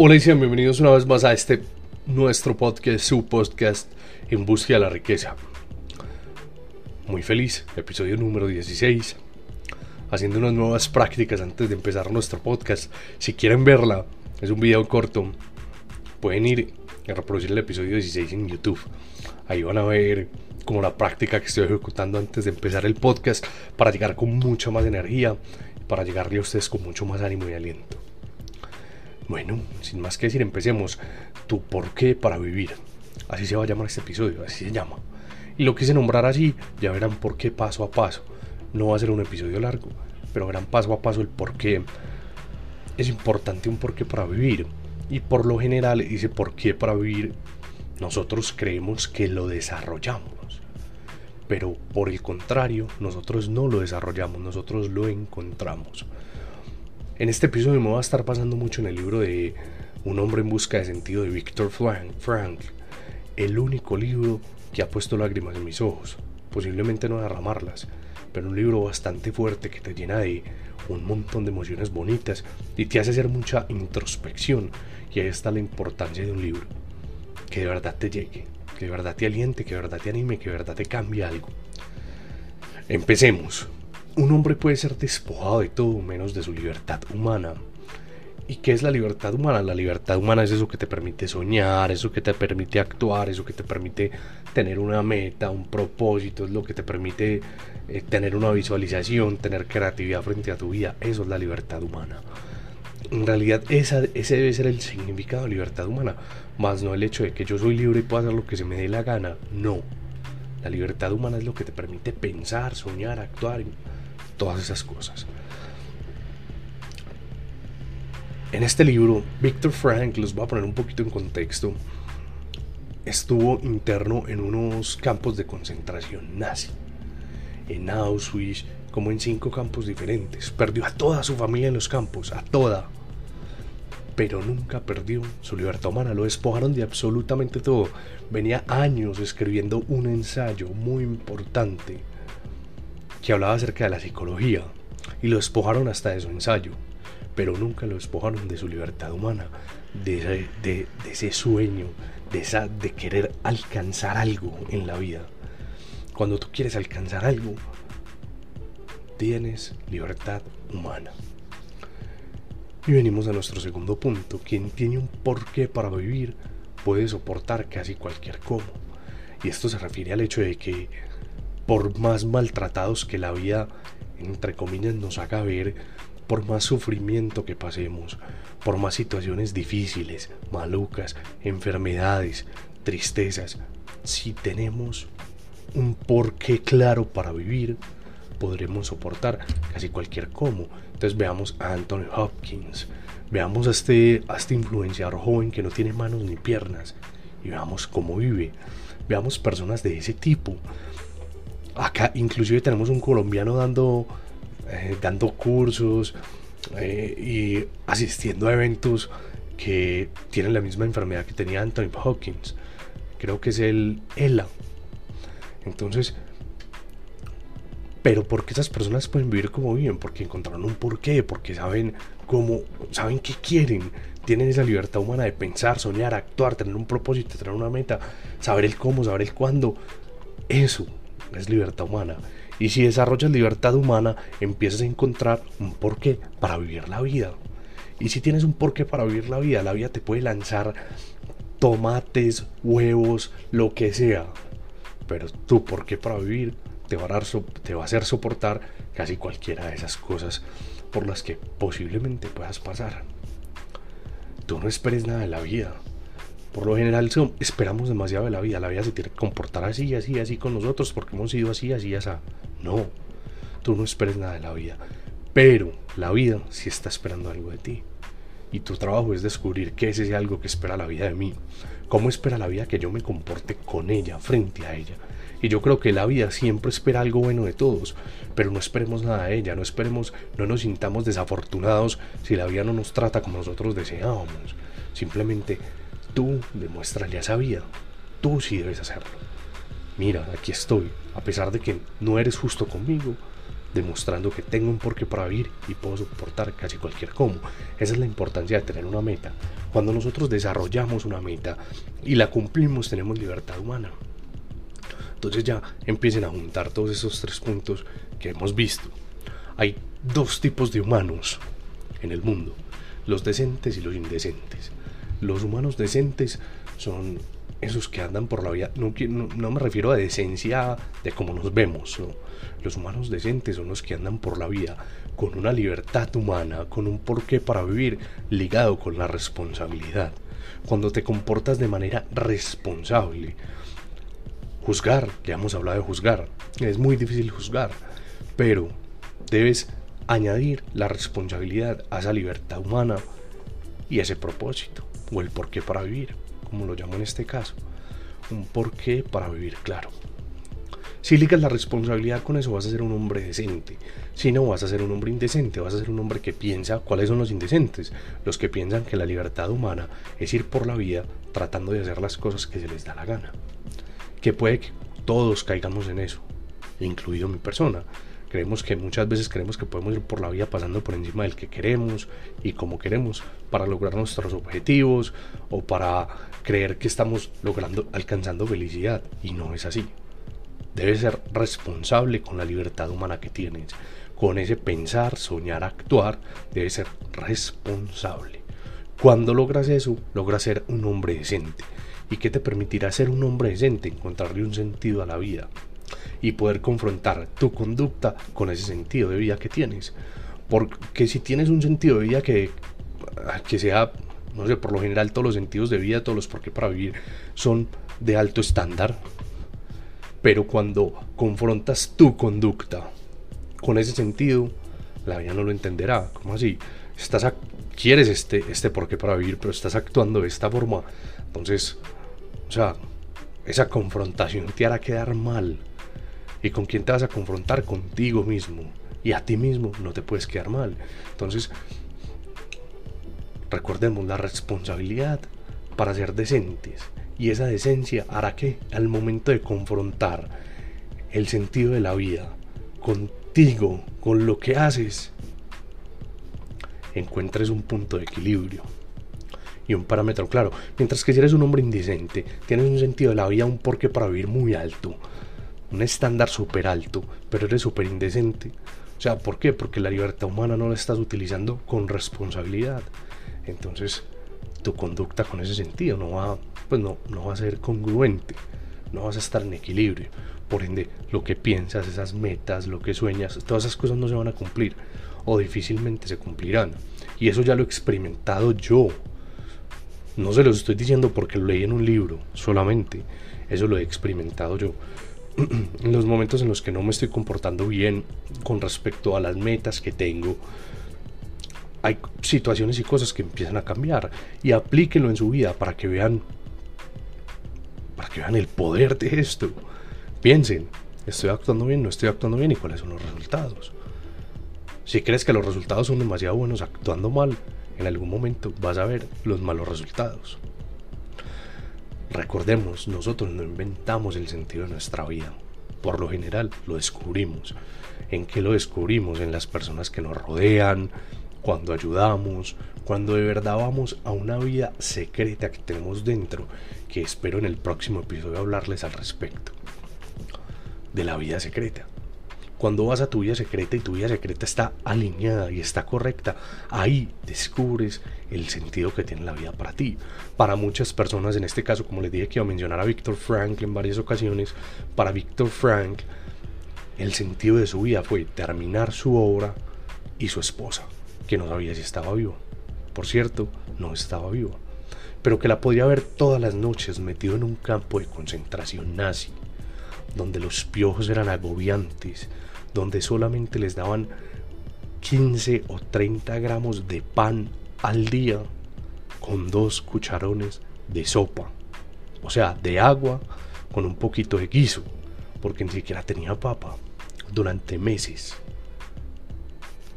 Hola y sean bienvenidos una vez más a este nuestro podcast, su podcast en búsqueda de la riqueza. Muy feliz, episodio número 16. Haciendo unas nuevas prácticas antes de empezar nuestro podcast. Si quieren verla, es un video corto. Pueden ir a reproducir el episodio 16 en YouTube. Ahí van a ver como la práctica que estoy ejecutando antes de empezar el podcast para llegar con mucha más energía, para llegarle a ustedes con mucho más ánimo y aliento. Bueno, sin más que decir, empecemos. Tu por qué para vivir. Así se va a llamar este episodio, así se llama. Y lo quise nombrar así, ya verán por qué paso a paso. No va a ser un episodio largo, pero verán paso a paso el por qué. Es importante un por qué para vivir. Y por lo general dice por qué para vivir. Nosotros creemos que lo desarrollamos. Pero por el contrario, nosotros no lo desarrollamos, nosotros lo encontramos. En este episodio me va a estar pasando mucho en el libro de Un hombre en busca de sentido de Víctor Frank, el único libro que ha puesto lágrimas en mis ojos, posiblemente no derramarlas, pero un libro bastante fuerte que te llena de un montón de emociones bonitas y te hace hacer mucha introspección. Y ahí está la importancia de un libro, que de verdad te llegue, que de verdad te aliente, que de verdad te anime, que de verdad te cambie algo. Empecemos un hombre puede ser despojado de todo menos de su libertad humana. ¿Y qué es la libertad humana? La libertad humana es eso que te permite soñar, eso que te permite actuar, eso que te permite tener una meta, un propósito, es lo que te permite eh, tener una visualización, tener creatividad frente a tu vida. Eso es la libertad humana. En realidad ese debe ser el significado de libertad humana, más no el hecho de que yo soy libre y puedo hacer lo que se me dé la gana. No. La libertad humana es lo que te permite pensar, soñar, actuar, todas esas cosas. En este libro, Víctor Frank, los voy a poner un poquito en contexto, estuvo interno en unos campos de concentración nazi, en Auschwitz, como en cinco campos diferentes. Perdió a toda su familia en los campos, a toda. Pero nunca perdió su libertad humana, lo despojaron de absolutamente todo. Venía años escribiendo un ensayo muy importante que hablaba acerca de la psicología y lo despojaron hasta de su ensayo, pero nunca lo despojaron de su libertad humana, de ese, sueño, de, esa, de querer alcanzar algo en la vida. Cuando tú quieres alcanzar algo, tienes libertad humana. Y venimos a nuestro segundo punto. Quien tiene un porqué para vivir puede soportar casi cualquier cómo. Y esto se refiere al hecho de que por más maltratados que la vida, entre comillas, nos haga ver, por más sufrimiento que pasemos, por más situaciones difíciles, malucas, enfermedades, tristezas, si tenemos un porqué claro para vivir, podremos soportar casi cualquier cómo. Entonces veamos a Anthony Hopkins, veamos a este, a este influenciador joven que no tiene manos ni piernas y veamos cómo vive. Veamos personas de ese tipo. Acá inclusive tenemos un colombiano dando, eh, dando cursos eh, y asistiendo a eventos que tienen la misma enfermedad que tenía Anthony Hawkins. Creo que es el ELA. Entonces, pero porque esas personas pueden vivir como viven, porque encontraron un porqué, porque saben cómo, saben qué quieren, tienen esa libertad humana de pensar, soñar, actuar, tener un propósito, tener una meta, saber el cómo, saber el cuándo. Eso es libertad humana. Y si desarrollas libertad humana, empiezas a encontrar un porqué para vivir la vida. Y si tienes un porqué para vivir la vida, la vida te puede lanzar tomates, huevos, lo que sea. Pero tu porqué para vivir te va, a dar, te va a hacer soportar casi cualquiera de esas cosas por las que posiblemente puedas pasar. Tú no esperes nada de la vida. Por lo general esperamos demasiado de la vida. La vida se tiene que comportar así, así, así con nosotros porque hemos sido así, así, así. No, tú no esperes nada de la vida. Pero la vida sí está esperando algo de ti. Y tu trabajo es descubrir qué es ese algo que espera la vida de mí. Cómo espera la vida que yo me comporte con ella, frente a ella. Y yo creo que la vida siempre espera algo bueno de todos, pero no esperemos nada de ella, no esperemos, no nos sintamos desafortunados si la vida no nos trata como nosotros deseábamos. Simplemente Tú demuéstrale a esa vida. Tú sí debes hacerlo. Mira, aquí estoy. A pesar de que no eres justo conmigo, demostrando que tengo un porqué para vivir y puedo soportar casi cualquier cómo. Esa es la importancia de tener una meta. Cuando nosotros desarrollamos una meta y la cumplimos, tenemos libertad humana. Entonces ya empiecen a juntar todos esos tres puntos que hemos visto. Hay dos tipos de humanos en el mundo, los decentes y los indecentes. Los humanos decentes son esos que andan por la vida, no, me refiero a decencia de cómo nos vemos, los humanos decentes son los que andan por la vida con una libertad humana, con un porqué para vivir ligado con la responsabilidad. Cuando te comportas de manera responsable, juzgar, ya hemos hablado de juzgar, es muy difícil juzgar, pero debes añadir la responsabilidad a esa libertad humana y ese propósito, o el porqué para vivir como lo llamo en este caso. Un porqué para vivir claro. Si ligas la responsabilidad con eso, vas a ser un hombre decente. Si no, vas a ser un hombre indecente, vas a ser un hombre que piensa cuáles son los indecentes. Los que piensan que la libertad humana es ir por la vida tratando de hacer las cosas que se les da la gana. Que puede que todos caigamos en eso, incluido mi persona. Creemos que muchas veces creemos que podemos ir por la vida pasando por encima del que queremos y como queremos para lograr nuestros objetivos o para creer que estamos logrando alcanzando felicidad y no es así. Debes ser responsable con la libertad humana que tienes. Con ese pensar, soñar, actuar, debes ser responsable. Cuando logras eso, logras ser un hombre decente. ¿Y qué te permitirá ser un hombre decente? Encontrarle un sentido a la vida y poder confrontar tu conducta con ese sentido de vida que tienes. Porque si tienes un sentido de vida que, que sea, no sé, por lo general todos los sentidos de vida, todos los por qué para vivir son de alto estándar, pero cuando confrontas tu conducta con ese sentido, la vida no lo entenderá. ¿Cómo así? Estás quieres este, este por qué para vivir, pero estás actuando de esta forma. Entonces, o sea, esa confrontación te hará quedar mal. ¿Y con quién te vas a confrontar? Contigo mismo. Y a ti mismo no te puedes quedar mal. Entonces, recordemos la responsabilidad para ser decentes. Y esa decencia hará que al momento de confrontar el sentido de la vida contigo, con lo que haces, encuentres un punto de equilibrio y un parámetro claro. Mientras que si eres un hombre indecente, tienes un sentido de la vida, un porqué para vivir muy alto, un estándar súper alto, pero eres súper indecente. O sea, ¿por qué? Porque la libertad humana no la estás utilizando con responsabilidad. Entonces, tu conducta con ese sentido no va, pues no, no va a ser congruente, no vas a estar en equilibrio. Por ende, lo que piensas, esas metas, lo que sueñas, todas esas cosas no se van a cumplir o difícilmente se cumplirán. Y eso ya lo he experimentado yo. No se los estoy diciendo porque lo leí en un libro solamente. Eso lo he experimentado yo. en los momentos en los que no me estoy comportando bien con respecto a las metas que tengo, hay situaciones y cosas que empiezan a cambiar y aplíquenlo en su vida para que vean para que vean el poder de esto. Piensen, estoy actuando bien, no estoy actuando bien y cuáles son los resultados. Si crees que los resultados son demasiado buenos actuando mal, en algún momento vas a ver los malos resultados. Recordemos, nosotros no inventamos el sentido de nuestra vida. Por lo general lo descubrimos. ¿En qué lo descubrimos? En las personas que nos rodean, cuando ayudamos, cuando de verdad vamos a una vida secreta que tenemos dentro, que espero en el próximo episodio hablarles al respecto. De la vida secreta. Cuando vas a tu vida secreta y tu vida secreta está alineada y está correcta, ahí descubres el sentido que tiene la vida para ti. Para muchas personas, en este caso, como les dije que iba a mencionar a Víctor Frank en varias ocasiones, para Víctor Frank el sentido de su vida fue terminar su obra y su esposa, que no sabía si estaba viva. Por cierto, no estaba viva, pero que la podía ver todas las noches metido en un campo de concentración nazi, donde los piojos eran agobiantes, donde solamente les daban 15 o 30 gramos de pan al día con dos cucharones de sopa, o sea, de agua con un poquito de guiso, porque ni siquiera tenía papa, durante meses,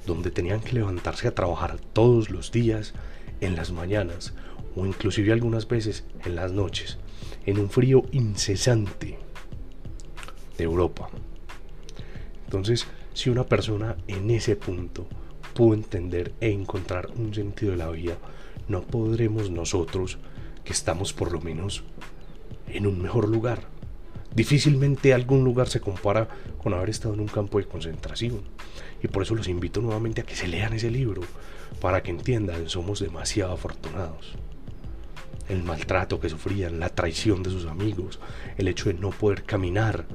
donde tenían que levantarse a trabajar todos los días en las mañanas o inclusive algunas veces en las noches, en un frío incesante Europa. Entonces, Si una persona en ese punto pudo entender e encontrar un sentido de la vida, no podremos nosotros, que estamos por lo menos en un mejor lugar. Difícilmente algún lugar se compara con haber estado en un campo de concentración. Y por eso los invito nuevamente a que se lean ese libro, para que entiendan, somos demasiado afortunados. El maltrato que sufrían, la traición de sus amigos, el hecho de no poder caminar,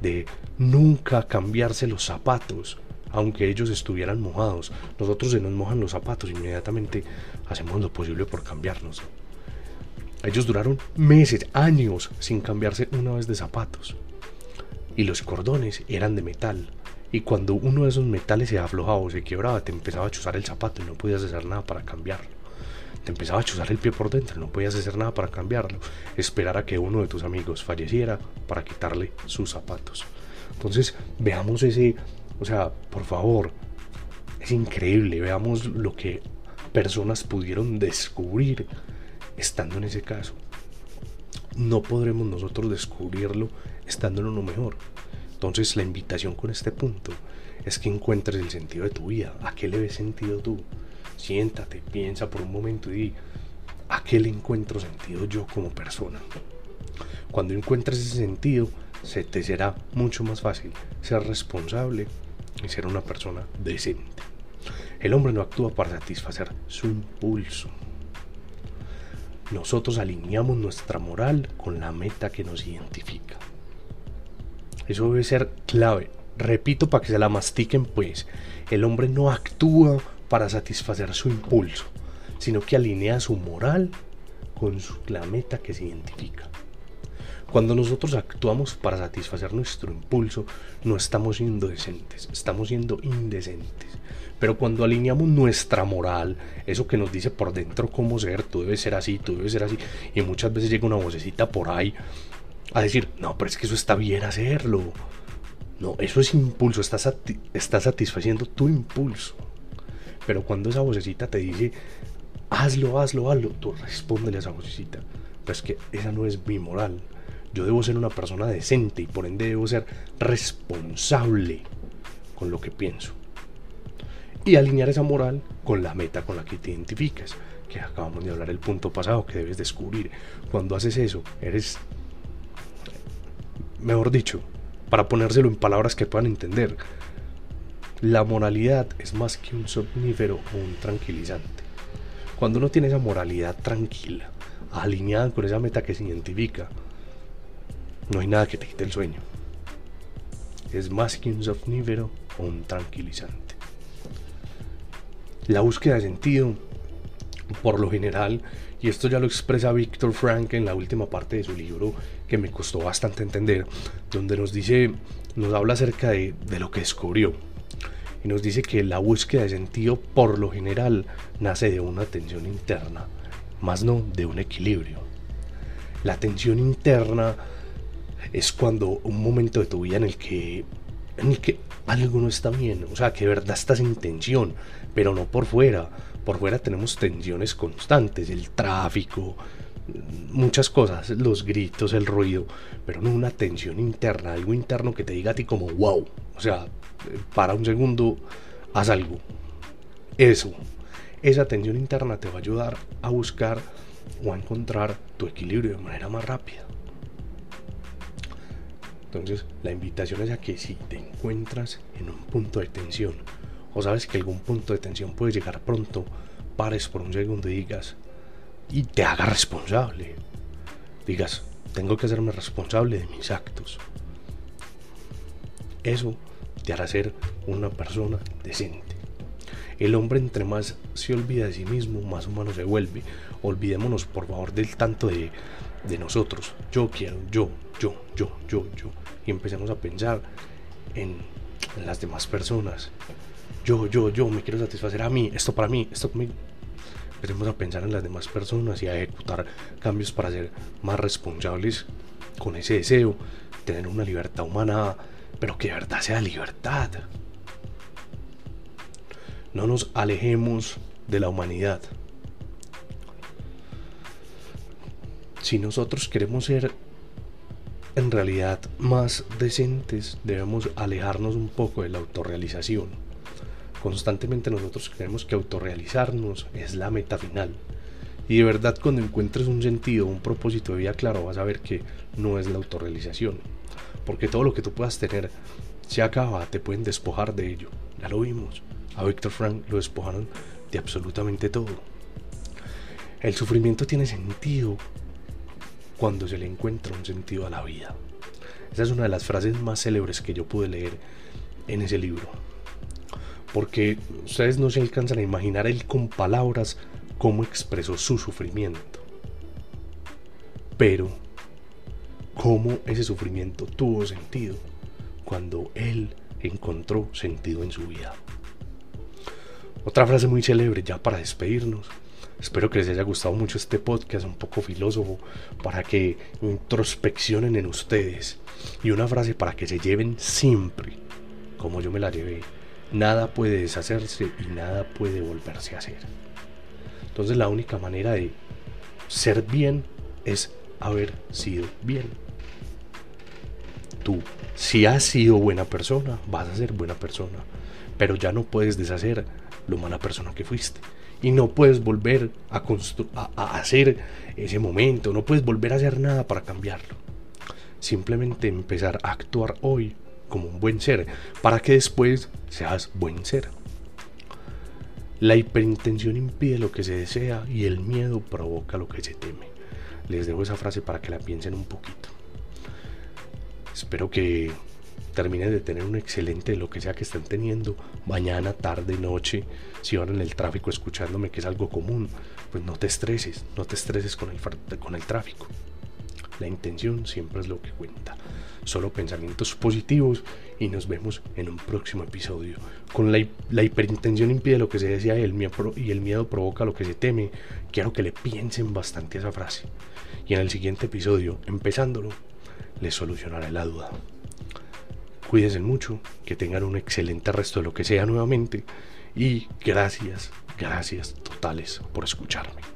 de nunca cambiarse los zapatos, aunque ellos estuvieran mojados. Nosotros se nos mojan los zapatos, inmediatamente hacemos lo posible por cambiarnos. Ellos duraron meses, años sin cambiarse una vez de zapatos. Y los cordones eran de metal. Y cuando uno de esos metales se aflojaba o se quebraba, te empezaba a chuzar el zapato y no podías hacer nada para cambiarlo. Te empezaba a chuzar el pie por dentro, no podías hacer nada para cambiarlo. Esperar a que uno de tus amigos falleciera para quitarle sus zapatos. Entonces, veamos ese, o sea, por favor, es increíble, veamos lo que personas pudieron descubrir estando en ese caso. No podremos nosotros descubrirlo estando en uno mejor. Entonces la invitación con este punto es que encuentres el sentido de tu vida. ¿A qué le ves sentido tú? Siéntate, piensa por un momento y ¿a qué le encuentro sentido yo como persona? Cuando encuentres ese sentido, se te será mucho más fácil ser responsable y ser una persona decente. El hombre no actúa para satisfacer su impulso. Nosotros alineamos nuestra moral con la meta que nos identifica. Eso debe ser clave. Repito para que se la mastiquen pues. El hombre no actúa para satisfacer su impulso, sino que alinea su moral con la meta que se identifica. Cuando nosotros actuamos para satisfacer nuestro impulso, no estamos siendo decentes, estamos siendo indecentes. Pero cuando alineamos nuestra moral, eso que nos dice por dentro cómo ser, tú debes ser así, tú debes ser así, y muchas veces llega una vocecita por ahí a decir, no, pero es que eso está bien hacerlo. No, eso es impulso, estás, está satisfaciendo tu impulso. Pero cuando esa vocecita te dice, hazlo, hazlo, hazlo, tú respóndele a esa vocecita. Pues que esa no es mi moral. Yo debo ser una persona decente y por ende debo ser responsable con lo que pienso. Y alinear esa moral con la meta con la que te identificas. Que acabamos de hablar el punto pasado que debes descubrir. Cuando haces eso, eres, mejor dicho, para ponérselo en palabras que puedan entender, la moralidad es más que un somnífero o un tranquilizante. Cuando uno tiene esa moralidad tranquila, alineada con esa meta que se identifica, no hay nada que te quite el sueño. Es más que un somnífero o un tranquilizante. La búsqueda de sentido, por lo general, y esto ya lo expresa Víctor Frank en la última parte de su libro, que me costó bastante entender, donde nos dice, nos habla acerca de, de lo que descubrió. Y nos dice que la búsqueda de sentido, por lo general, nace de una tensión interna, más no de un equilibrio. La tensión interna es cuando un momento de tu vida en el que en el que algo no está bien, o sea, que de verdad estás en tensión, pero no por fuera. Por fuera tenemos tensiones constantes, el tráfico, muchas cosas, los gritos, el ruido, pero no una tensión interna, algo interno que te diga a ti como wow, o sea, para un segundo, haz algo. Eso, esa tensión interna te va a ayudar a buscar o a encontrar tu equilibrio de manera más rápida. Entonces, la invitación es a que si te encuentras en un punto de tensión o sabes que algún punto de tensión puede llegar pronto, pares por un segundo y digas y te hagas responsable. Digas, tengo que hacerme responsable de mis actos. Eso te hará ser una persona decente. El hombre entre más se olvida de sí mismo, más humano se vuelve. Olvidémonos por favor del tanto de, de nosotros. Yo quiero, yo, yo, yo, yo, yo. Y empecemos a pensar en, las demás personas. Yo, yo, yo, me quiero satisfacer a mí, esto para mí, esto mí. Empecemos a pensar en las demás personas y a ejecutar cambios para ser más responsables con ese deseo, tener una libertad humana, pero que de verdad sea libertad. No nos alejemos de la humanidad. Si nosotros queremos ser en realidad más decentes, debemos alejarnos un poco de la autorrealización. Constantemente nosotros creemos que autorrealizarnos es la meta final. Y de verdad cuando encuentres un sentido, un propósito de vida claro, vas a ver que no es la autorrealización. Porque todo lo que tú puedas tener se acaba, te pueden despojar de ello. Ya lo vimos. A Víctor Frank lo despojaron de absolutamente todo. El sufrimiento tiene sentido cuando se le encuentra un sentido a la vida. Esa es una de las frases más célebres que yo pude leer en ese libro. Porque ustedes no se alcanzan a imaginar él con palabras cómo expresó su sufrimiento. Pero cómo ese sufrimiento tuvo sentido cuando él encontró sentido en su vida. Otra frase muy célebre ya para despedirnos Espero que les haya gustado mucho este podcast, un poco filósofo, para que introspeccionen en ustedes. Y una frase para que se lleven siempre, como yo me la llevé. Nada puede deshacerse y nada puede volverse a hacer. Entonces la única manera de ser bien es haber sido bien. Tú, si has sido buena persona, vas a ser buena persona. Pero ya no puedes deshacer lo mala persona que fuiste y no puedes volver a, a, hacer ese momento, no puedes volver a hacer nada para cambiarlo. Simplemente empezar a actuar hoy como un buen ser para que después seas buen ser. La hiperintención impide lo que se desea y el miedo provoca lo que se teme. Les dejo esa frase para que la piensen un poquito. Espero que terminen de tener un excelente lo que sea que estén teniendo, mañana, tarde, noche, si van en el tráfico escuchándome, que es algo común, pues no te estreses, no te estreses con el, con el tráfico. La intención siempre es lo que cuenta. Solo pensamientos positivos y nos vemos en un próximo episodio. Con la, la hiperintención impide lo que se decía y el, miedo, y el miedo provoca lo que se teme. Quiero que le piensen bastante esa frase. Y en el siguiente episodio, empezándolo, les solucionaré la duda. Cuídense mucho, que tengan un excelente resto de lo que sea nuevamente y gracias, gracias totales por escucharme.